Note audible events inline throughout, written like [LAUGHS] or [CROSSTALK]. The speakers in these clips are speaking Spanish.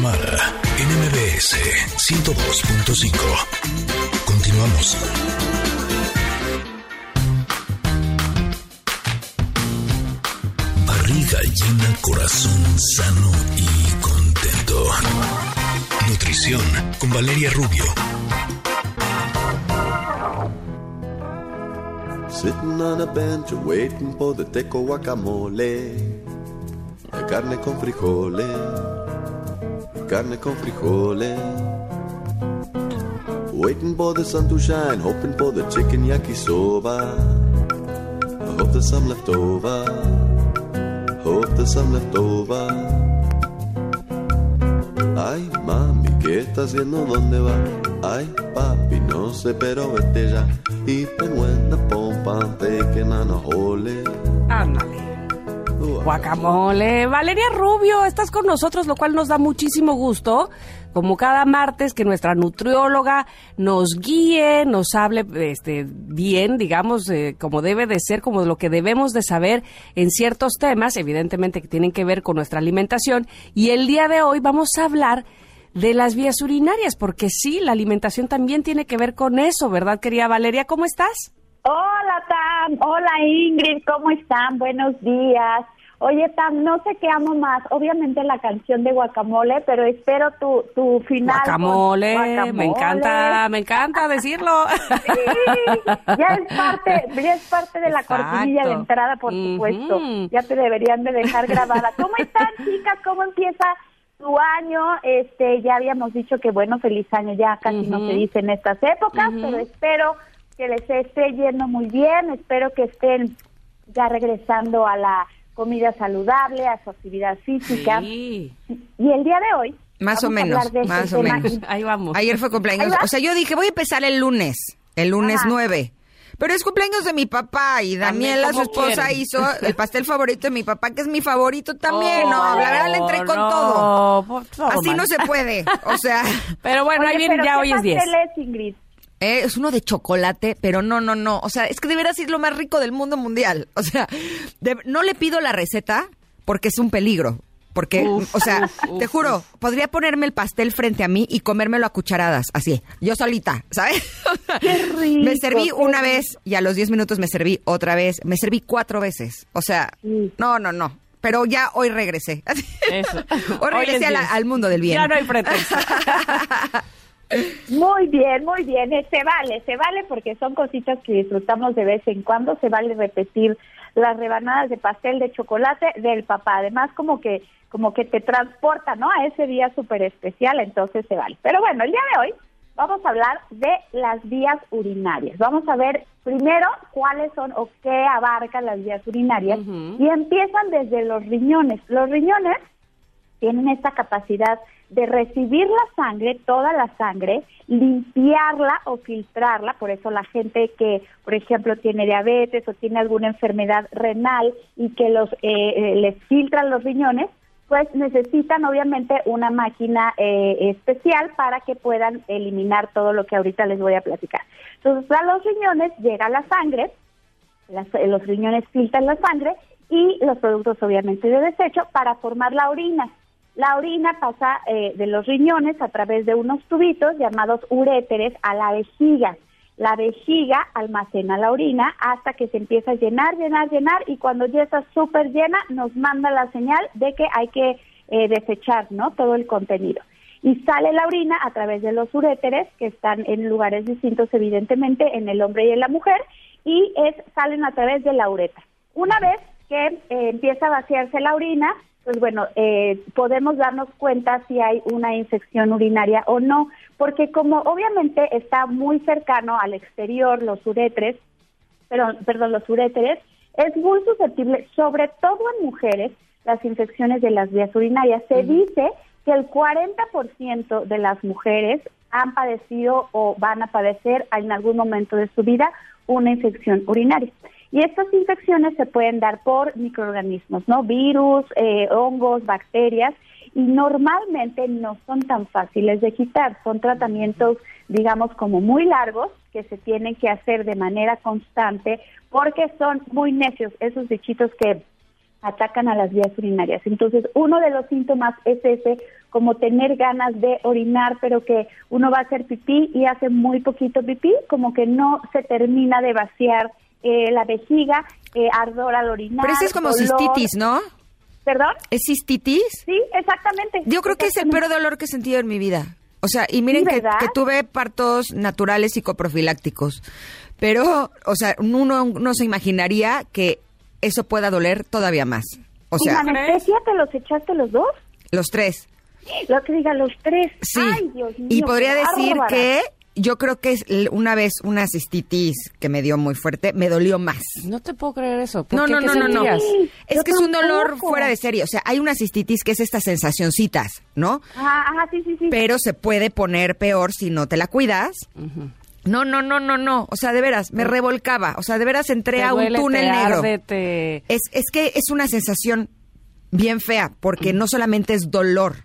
Tamara en MBS 102.5. Continuamos. Barriga llena, corazón sano y contento. Nutrición con Valeria Rubio. Sitting on a bench waiting for the teco guacamole. Carne con frijoles. Carne con frijoles. Waiting for the sun to shine, hoping for the chicken yakisoba. I hope there's some left over. Hope there's some left over. Ay, mami, ¿qué estás haciendo? ¿Dónde va? Ay, papi, no sé, pero vete ya. Y when the pompa, taking on a hole. Ándale. Guacamole. Valeria Rubio, estás con nosotros, lo cual nos da muchísimo gusto. Como cada martes que nuestra nutrióloga nos guíe, nos hable este, bien, digamos, eh, como debe de ser, como lo que debemos de saber en ciertos temas, evidentemente que tienen que ver con nuestra alimentación. Y el día de hoy vamos a hablar de las vías urinarias, porque sí, la alimentación también tiene que ver con eso, ¿verdad, querida Valeria? ¿Cómo estás? Hola, Tam. Hola, Ingrid. ¿Cómo están? Buenos días. Oye, Tam, no sé qué amo más. Obviamente la canción de Guacamole, pero espero tu, tu final. Guacamole, me encanta, me encanta decirlo. Sí, ya es parte, ya es parte de la cortinilla de entrada, por supuesto. Ya te deberían de dejar grabada. ¿Cómo están, [LAUGHS] chicas? ¿Cómo empieza tu año? Este, ya habíamos dicho que bueno, feliz año ya casi no se dice en estas épocas, pero espero que les esté yendo muy bien, espero que estén ya regresando a la comida saludable, a su actividad física. Y el día de hoy... Más o menos, este más o menos. Ahí vamos. Ayer fue cumpleaños. O sea, yo dije, voy a empezar el lunes, el lunes 9. Pero es cumpleaños de mi papá y Daniela, su esposa, hizo el pastel favorito de mi papá, que es mi favorito también. Oh, no, la verdad le entré con todo. Así no se puede. O sea. [LAUGHS] Pero bueno, ahí viene, ya hoy es 10. Eh, es uno de chocolate, pero no, no, no. O sea, es que debería ser lo más rico del mundo mundial. [LAUGHS] O sea, no le pido la receta porque es un peligro. Porque, o sea, te juro, podría ponerme el pastel frente a mí y comérmelo a cucharadas, así, yo solita, ¿sabes? Qué [LAUGHS] rico, me serví una vez y a los 10 minutos me serví otra vez. Me serví cuatro veces. O sea, no, no, no. Pero ya hoy regresé. [LAUGHS] Eso. Hoy Hoy regresé es a la- 10. al mundo del bien. Ya no hay pretexto. Muy bien, muy bien. Eh, Se vale, se vale porque son cositas que disfrutamos de vez en cuando. Se vale repetir las rebanadas de pastel de chocolate del papá. Además, como que como que te transporta, ¿no? A ese día súper especial, entonces se vale. Pero bueno, el día de hoy vamos a hablar de las vías urinarias. Vamos a ver primero cuáles son o qué abarcan las vías urinarias y empiezan desde los riñones. Los riñones tienen esta capacidad de recibir la sangre, toda la sangre, limpiarla o filtrarla, por eso la gente que, por ejemplo, tiene diabetes o tiene alguna enfermedad renal y que los eh, eh, les filtran los riñones, pues necesitan obviamente una máquina eh, especial para que puedan eliminar todo lo que ahorita les voy a platicar. Entonces, a los riñones llega la sangre, las- eh, los riñones filtran la sangre y los productos obviamente de desecho para formar la orina. La orina pasa eh, de los riñones a través de unos tubitos llamados uréteres a la vejiga. La vejiga almacena la orina hasta que se empieza a llenar, llenar, llenar y cuando ya está súper llena nos manda la señal de que hay que eh, desechar ¿no? todo el contenido. Y sale la orina a través de los uréteres que están en lugares distintos evidentemente en el hombre y en la mujer y es, salen a través de la uretra. Una vez que eh, empieza a vaciarse la orina, pues bueno, eh, podemos darnos cuenta si hay una infección urinaria o no, porque como obviamente está muy cercano al exterior los uretres, perdón, perdón, los uréteres, es muy susceptible, sobre todo en mujeres, las infecciones de las vías urinarias. Se dice que el 40% de las mujeres han padecido o van a padecer en algún momento de su vida una infección urinaria. Y estas infecciones se pueden dar por microorganismos, ¿no? Virus, eh, hongos, bacterias, y normalmente no son tan fáciles de quitar. Son tratamientos, digamos, como muy largos que se tienen que hacer de manera constante porque son muy necios esos bichitos que atacan a las vías urinarias. Entonces, uno de los síntomas es ese, como tener ganas de orinar, pero que uno va a hacer pipí y hace muy poquito pipí, como que no se termina de vaciar eh, la vejiga, eh, ardor al orinar. Pero eso es como cistitis, ¿no? ¿Perdón? ¿Es cistitis? Sí, exactamente. Yo creo que es el peor dolor que he sentido en mi vida. O sea, y miren que, que, tuve partos naturales psicoprofilácticos. Pero, o sea, uno no se imaginaría que eso pueda doler todavía más. O sea, ¿Y anestesia te los echaste los dos? Los tres. Lo que diga, los tres. Sí. Ay, Dios mío, y podría decir bárbara. que yo creo que es una vez una cistitis que me dio muy fuerte, me dolió más. No te puedo creer eso. ¿Por No, qué? no, ¿Qué no, no, no. Sí, Es yo que es un dolor fuera de serie. O sea, hay una cistitis que es estas sensacioncitas, ¿no? Ajá, ajá, sí, sí, sí. Pero se puede poner peor si no te la cuidas. No, no, no, no, no. O sea, de veras, me revolcaba. O sea, de veras entré Te a un duele, túnel te negro. Es, es que es una sensación bien fea, porque no solamente es dolor,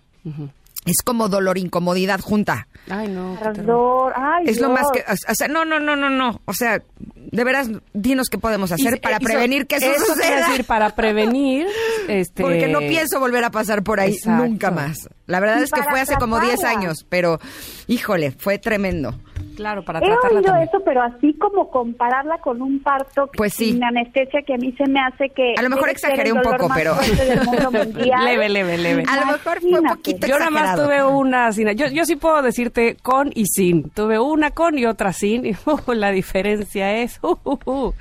es como dolor, incomodidad junta. Ay, no. Ardor, ay, Es lo más que, o sea, no, no, no, no, no. O sea, de veras, dinos qué podemos hacer Y- para y so- prevenir que eso, suceda. decir, para prevenir, [LAUGHS] este... Porque no pienso volver a pasar por ahí Exacto. nunca más. La verdad Y es que fue hace como 10 tratarla. años, pero híjole, fue tremendo. Claro, para He tratarla oído también. eso, pero así como compararla con un parto Pues sí. sin anestesia que a mí se me hace que... A lo mejor exageré un poco, pero-. [LAUGHS] Leve, leve, leve. A lo mejor fue un poquito Yo nada más tuve una sin. Yo, yo sí puedo decirte con y sin. Tuve una con y otra sin. Y uh, [LAUGHS] la diferencia es [LAUGHS] uh, uh, uh,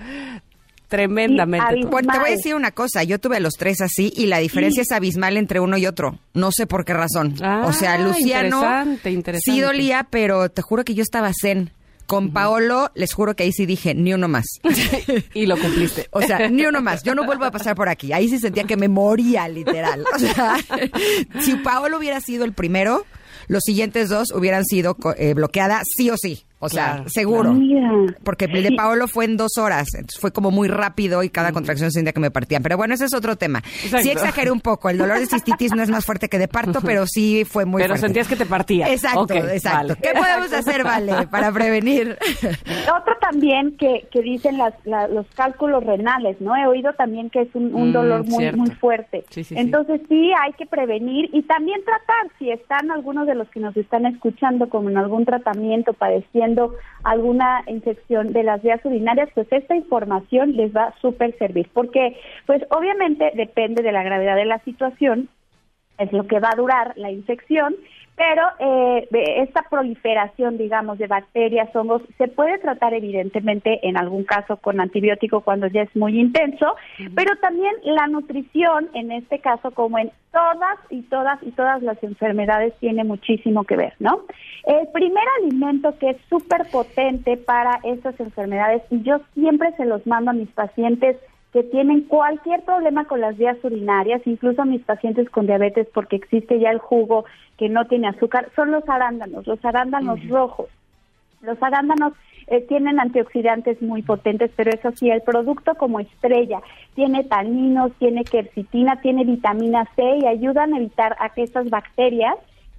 tremendamente. Bueno, te voy a decir una cosa, yo tuve los tres así y la diferencia es abismal entre uno y otro. No sé por qué razón. Ah, o sea, Luciano interesante, interesante. sí dolía, pero te juro que yo estaba zen. Con Paolo, les juro que ahí sí dije, ni uno más. [LAUGHS] y lo cumpliste. O sea, ni uno más. Yo no vuelvo a pasar por aquí. Ahí sí sentía que me moría, literal. O sea, [LAUGHS] si Paolo hubiera sido el primero, los siguientes dos hubieran sido co- eh, bloqueada sí o sí. O sea, Claro, seguro. Mira. Porque el de Paolo fue en dos horas, entonces fue como muy rápido y cada contracción sentía que me partían. Pero bueno, ese es otro tema. Exacto. Sí exageré un poco, el dolor de cistitis no es más fuerte que de parto, pero sí fue muy Pero fuerte. sentías que te partía. Exacto, exacto. vale. ¿Qué podemos hacer, Vale, para prevenir? [LAUGHS] Otro también que, que dicen las, la- los cálculos renales, ¿no? He oído también que es un, un Mm, dolor muy cierto. muy fuerte. Sí, sí, sí. Entonces sí hay que prevenir y también tratar, si están algunos de los que nos están escuchando como en algún tratamiento, padeciendo alguna infección de las vías urinarias, pues esta información les va a súper servir, porque pues obviamente depende de la gravedad de la situación, es lo que va a durar la infección, pero eh, esta proliferación, digamos, de bacterias, hongos, se puede tratar evidentemente en algún caso con antibiótico cuando ya es muy intenso, pero también la nutrición, en este caso, como en todas y todas y todas las enfermedades, tiene muchísimo que ver, ¿no? El primer alimento que es súper potente para estas enfermedades, y yo siempre se los mando a mis pacientes, que tienen cualquier problema con las vías urinarias, incluso mis pacientes con diabetes, porque existe ya el jugo que no tiene azúcar, son los arándanos, los arándanos rojos. Los arándanos eh, tienen antioxidantes muy potentes, pero eso sí, el producto como estrella tiene taninos, tiene quercitina, tiene vitamina C y ayudan a evitar a que esas bacterias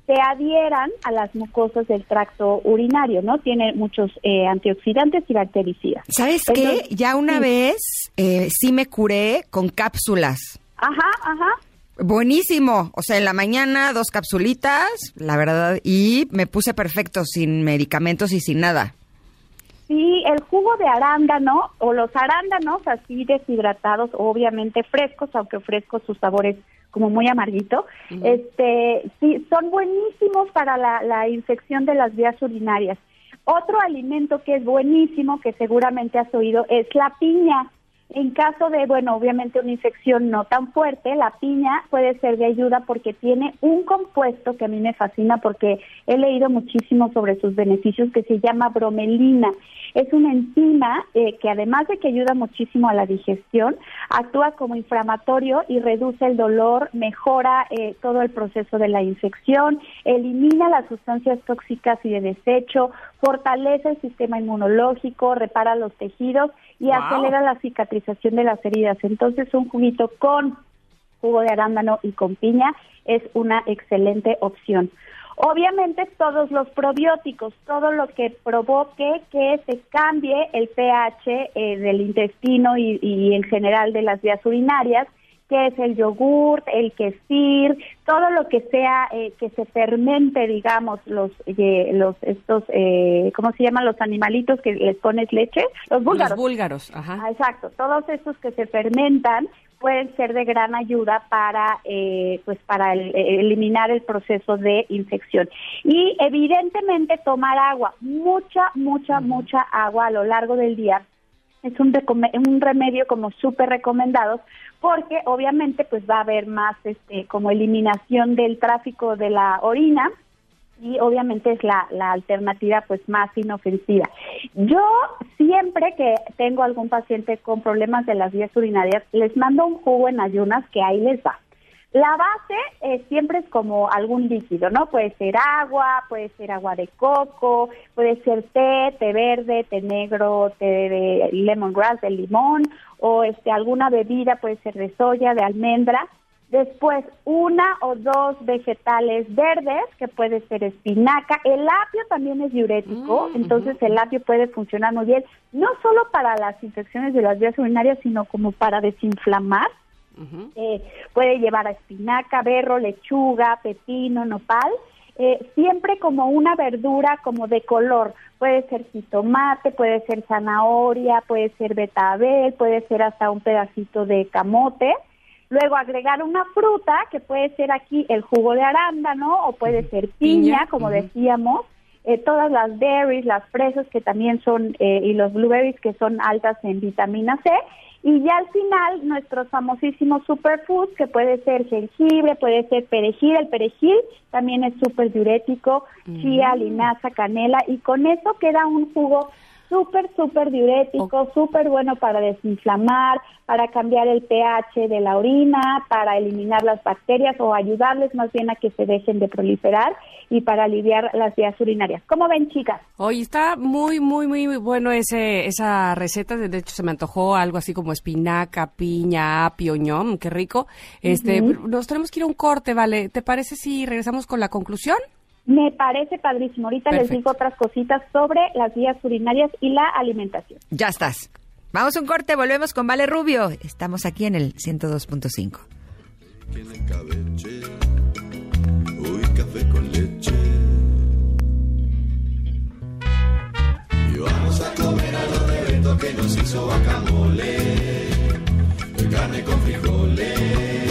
se adhieran a las mucosas del tracto urinario, ¿no? Tiene muchos eh, antioxidantes y bactericidas. ¿Sabes qué? Entonces, Ya una sí. vez eh, sí me curé con cápsulas. Ajá, ajá. Buenísimo. O sea, en la mañana dos capsulitas, la verdad, y me puse perfecto, sin medicamentos y sin nada. Sí, el jugo de arándano o los arándanos así deshidratados, obviamente frescos, aunque frescos su sabor es como muy amarguito, este, sí, son buenísimos para la, la infección de las vías urinarias. Otro alimento que es buenísimo, que seguramente has oído, es la piña. En caso de, bueno, obviamente una infección no tan fuerte, la piña puede ser de ayuda porque tiene un compuesto que a mí me fascina porque he leído muchísimo sobre sus beneficios que se llama bromelina. Es una enzima eh, que además de que ayuda muchísimo a la digestión, actúa como inflamatorio y reduce el dolor, mejora eh, todo el proceso de la infección, elimina las sustancias tóxicas y de desecho, fortalece el sistema inmunológico, repara los tejidos y Wow. acelera la cicatrización de las heridas. Entonces, un juguito con jugo de arándano y con piña es una excelente opción. Obviamente todos los probióticos, todo lo que provoque que se cambie el pH eh, del intestino y, y en general de las vías urinarias, que es el yogur, el quesir, todo lo que sea eh, que se fermente, digamos, los eh, los estos eh, ¿cómo se llaman los animalitos que les pones leche? Los búlgaros. Los búlgaros, ajá. Ah, exacto, todos estos que se fermentan pueden ser de gran ayuda para eh, pues para eliminar el proceso de infección y evidentemente tomar agua mucha mucha mucha agua a lo largo del día es un, un remedio como súper recomendado porque obviamente pues va a haber más este como eliminación del tráfico de la orina y obviamente es la, la alternativa pues más inofensiva. Yo siempre que tengo algún paciente con problemas de las vías urinarias, les mando un jugo en ayunas que ahí les va. La base eh, siempre es como algún líquido, ¿no? Puede ser agua, puede ser agua de coco, puede ser té, té verde, té negro, té de lemongrass, de limón, o este alguna bebida, puede ser de soya, de almendra. Después, una o dos vegetales verdes, que puede ser espinaca. El apio también es diurético, mm, entonces el apio puede funcionar muy bien, no solo para las infecciones de las vías urinarias, sino como para desinflamar. Eh, puede llevar a espinaca, berro, lechuga, pepino, nopal. Eh, siempre como una verdura como de color. Puede ser jitomate, puede ser zanahoria, puede ser betabel, puede ser hasta un pedacito de camote. Luego agregar una fruta, que puede ser aquí el jugo de arándano o puede ser piña, como decíamos. Eh, todas las berries, las fresas que también son, y los blueberries que son altas en vitamina C. Y ya al final, nuestros famosísimos superfoods, que puede ser jengibre, puede ser perejil, el perejil también es súper diurético, chía, mm. linaza, canela, y con eso queda un jugo súper, súper diurético, súper bueno para desinflamar, para cambiar el pH de la orina, para eliminar las bacterias o ayudarles más bien a que se dejen de proliferar y para aliviar las vías urinarias. ¿Cómo ven, chicas? Hoy está muy, muy, muy bueno ese esa receta. De hecho, se me antojó algo así como espinaca, piña, apio, ñom, qué rico. Este, Nos tenemos que ir a un corte, ¿vale? ¿Te parece si regresamos con la conclusión? Me parece padrísimo. Ahorita les digo otras cositas sobre las vías urinarias y la alimentación. Ya estás. Vamos a un corte, volvemos con Vale Rubio. Estamos aquí en el 102.5. Uy, café con leche. Y vamos a comer a los de que nos hizo guacamole. Carne con frijoles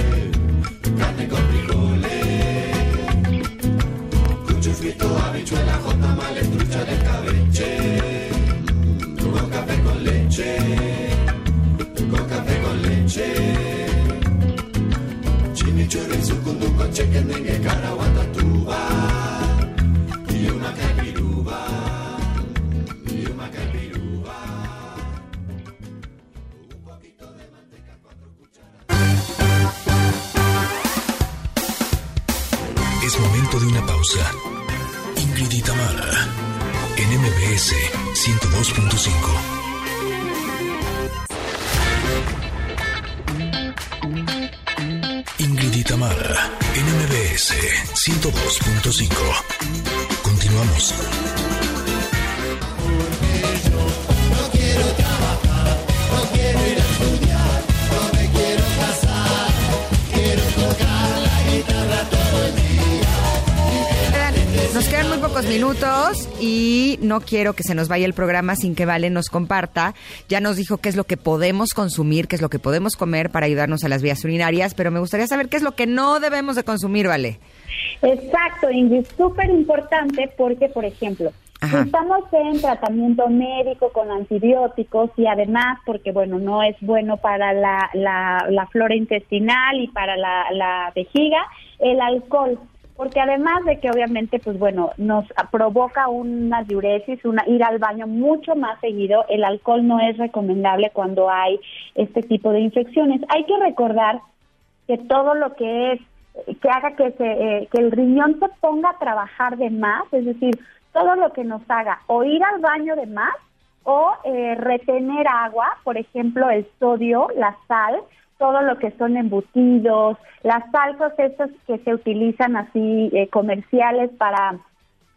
frito, habichuela, jota, mal, trucha de cabeche. Con café con leche, con café con leche. Chimichurri, sucunduco, chequendengue, MBS 102.5. Continuamos. Nos quedan muy pocos minutos y no quiero que se nos vaya el programa sin que Vale nos comparta. Ya nos dijo qué es lo que podemos consumir, qué es lo que podemos comer para ayudarnos a las vías urinarias, pero me gustaría saber qué es lo que no debemos de consumir, Vale. Exacto, Ingrid, súper importante porque, por ejemplo, si estamos en tratamiento médico con antibióticos y además porque, bueno, no es bueno para la, la, flora intestinal y para la, la vejiga, el alcohol porque además de que obviamente, pues bueno, nos provoca una diuresis, una, ir al baño mucho más seguido, el alcohol no es recomendable cuando hay este tipo de infecciones. Hay que recordar que todo lo que es, que haga que, se, eh, que el riñón se ponga a trabajar de más, es decir, todo lo que nos haga o ir al baño de más o eh, retener agua, por ejemplo, el sodio, la sal, todo lo que son embutidos, las salsas estas que se utilizan así eh, comerciales para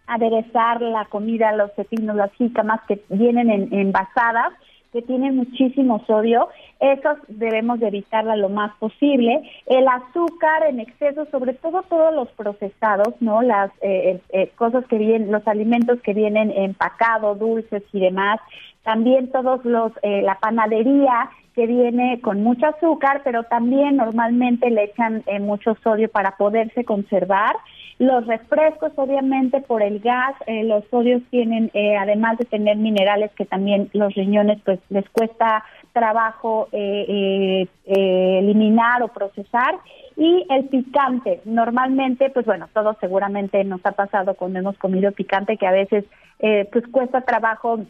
aderezar la comida, los pepinos, las jícamas que vienen en, envasadas, que tienen muchísimo sodio, esos debemos de evitarla lo más posible. El azúcar en exceso, sobre todo todos los procesados, ¿no? Las eh, eh, cosas que vienen, los alimentos que vienen empacados, dulces y demás. También todos los, eh, la panadería que viene con mucho azúcar, pero también normalmente le echan mucho sodio para poderse conservar. Los refrescos, obviamente, por el gas, eh, los sodios tienen, eh, además de tener minerales que también los riñones pues les cuesta trabajo eh, eliminar o procesar. Y el picante, normalmente, pues bueno, todo seguramente nos ha pasado cuando hemos comido picante que a veces pues cuesta trabajo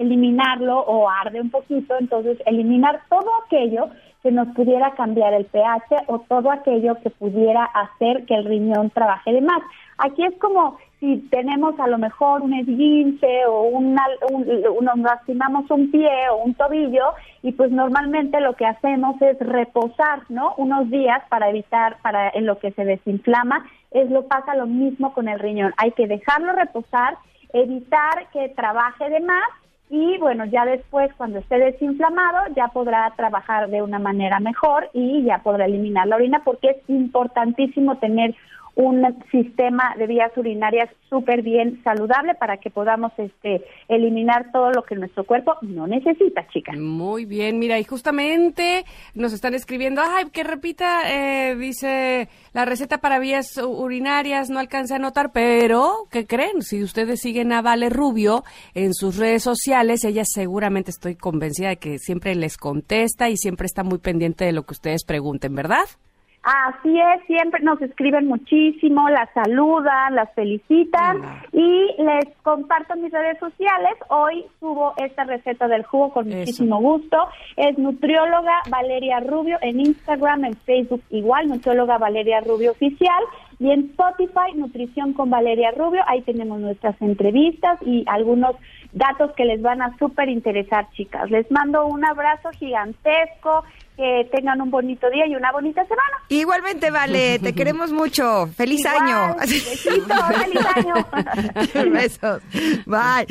eliminarlo o arde un poquito, entonces eliminar todo aquello que nos pudiera cambiar el pH o todo aquello que pudiera hacer que el riñón trabaje de más. Aquí es como si tenemos a lo mejor un esguince o una, un, nos lastimamos un pie o un tobillo y pues normalmente lo que hacemos es reposar, ¿no? Unos días para evitar, para en lo que se desinflama, es lo pasa lo mismo con el riñón. Hay que dejarlo reposar, evitar que trabaje de más y bueno, ya después cuando esté desinflamado ya podrá trabajar de una manera mejor y ya podrá eliminar la orina porque es importantísimo tener un sistema de vías urinarias súper bien saludable para que podamos este eliminar todo lo que nuestro cuerpo no necesita, chicas. Muy bien, mira, y justamente nos están escribiendo, ay, que repita, eh, dice, la receta para vías urinarias no alcanza a notar, pero, ¿qué creen? Si ustedes siguen a Vale Rubio en sus redes sociales, ella seguramente estoy convencida de que siempre les contesta y siempre está muy pendiente de lo que ustedes pregunten, ¿verdad? Así es, siempre nos escriben muchísimo, las saludan, las felicitan y les comparto mis redes sociales. Hoy subo esta receta del jugo con muchísimo gusto. Es nutrióloga Valeria Rubio en Instagram, en Facebook igual, nutrióloga Valeria Rubio oficial y en Spotify Nutrición con Valeria Rubio. Ahí tenemos nuestras entrevistas y algunos datos que les van a súper interesar, chicas. Les mando un abrazo gigantesco que tengan un bonito día y una bonita semana. Igualmente, Vale, [LAUGHS] te queremos mucho. Feliz año. feliz año. [LAUGHS] Besos. Bye.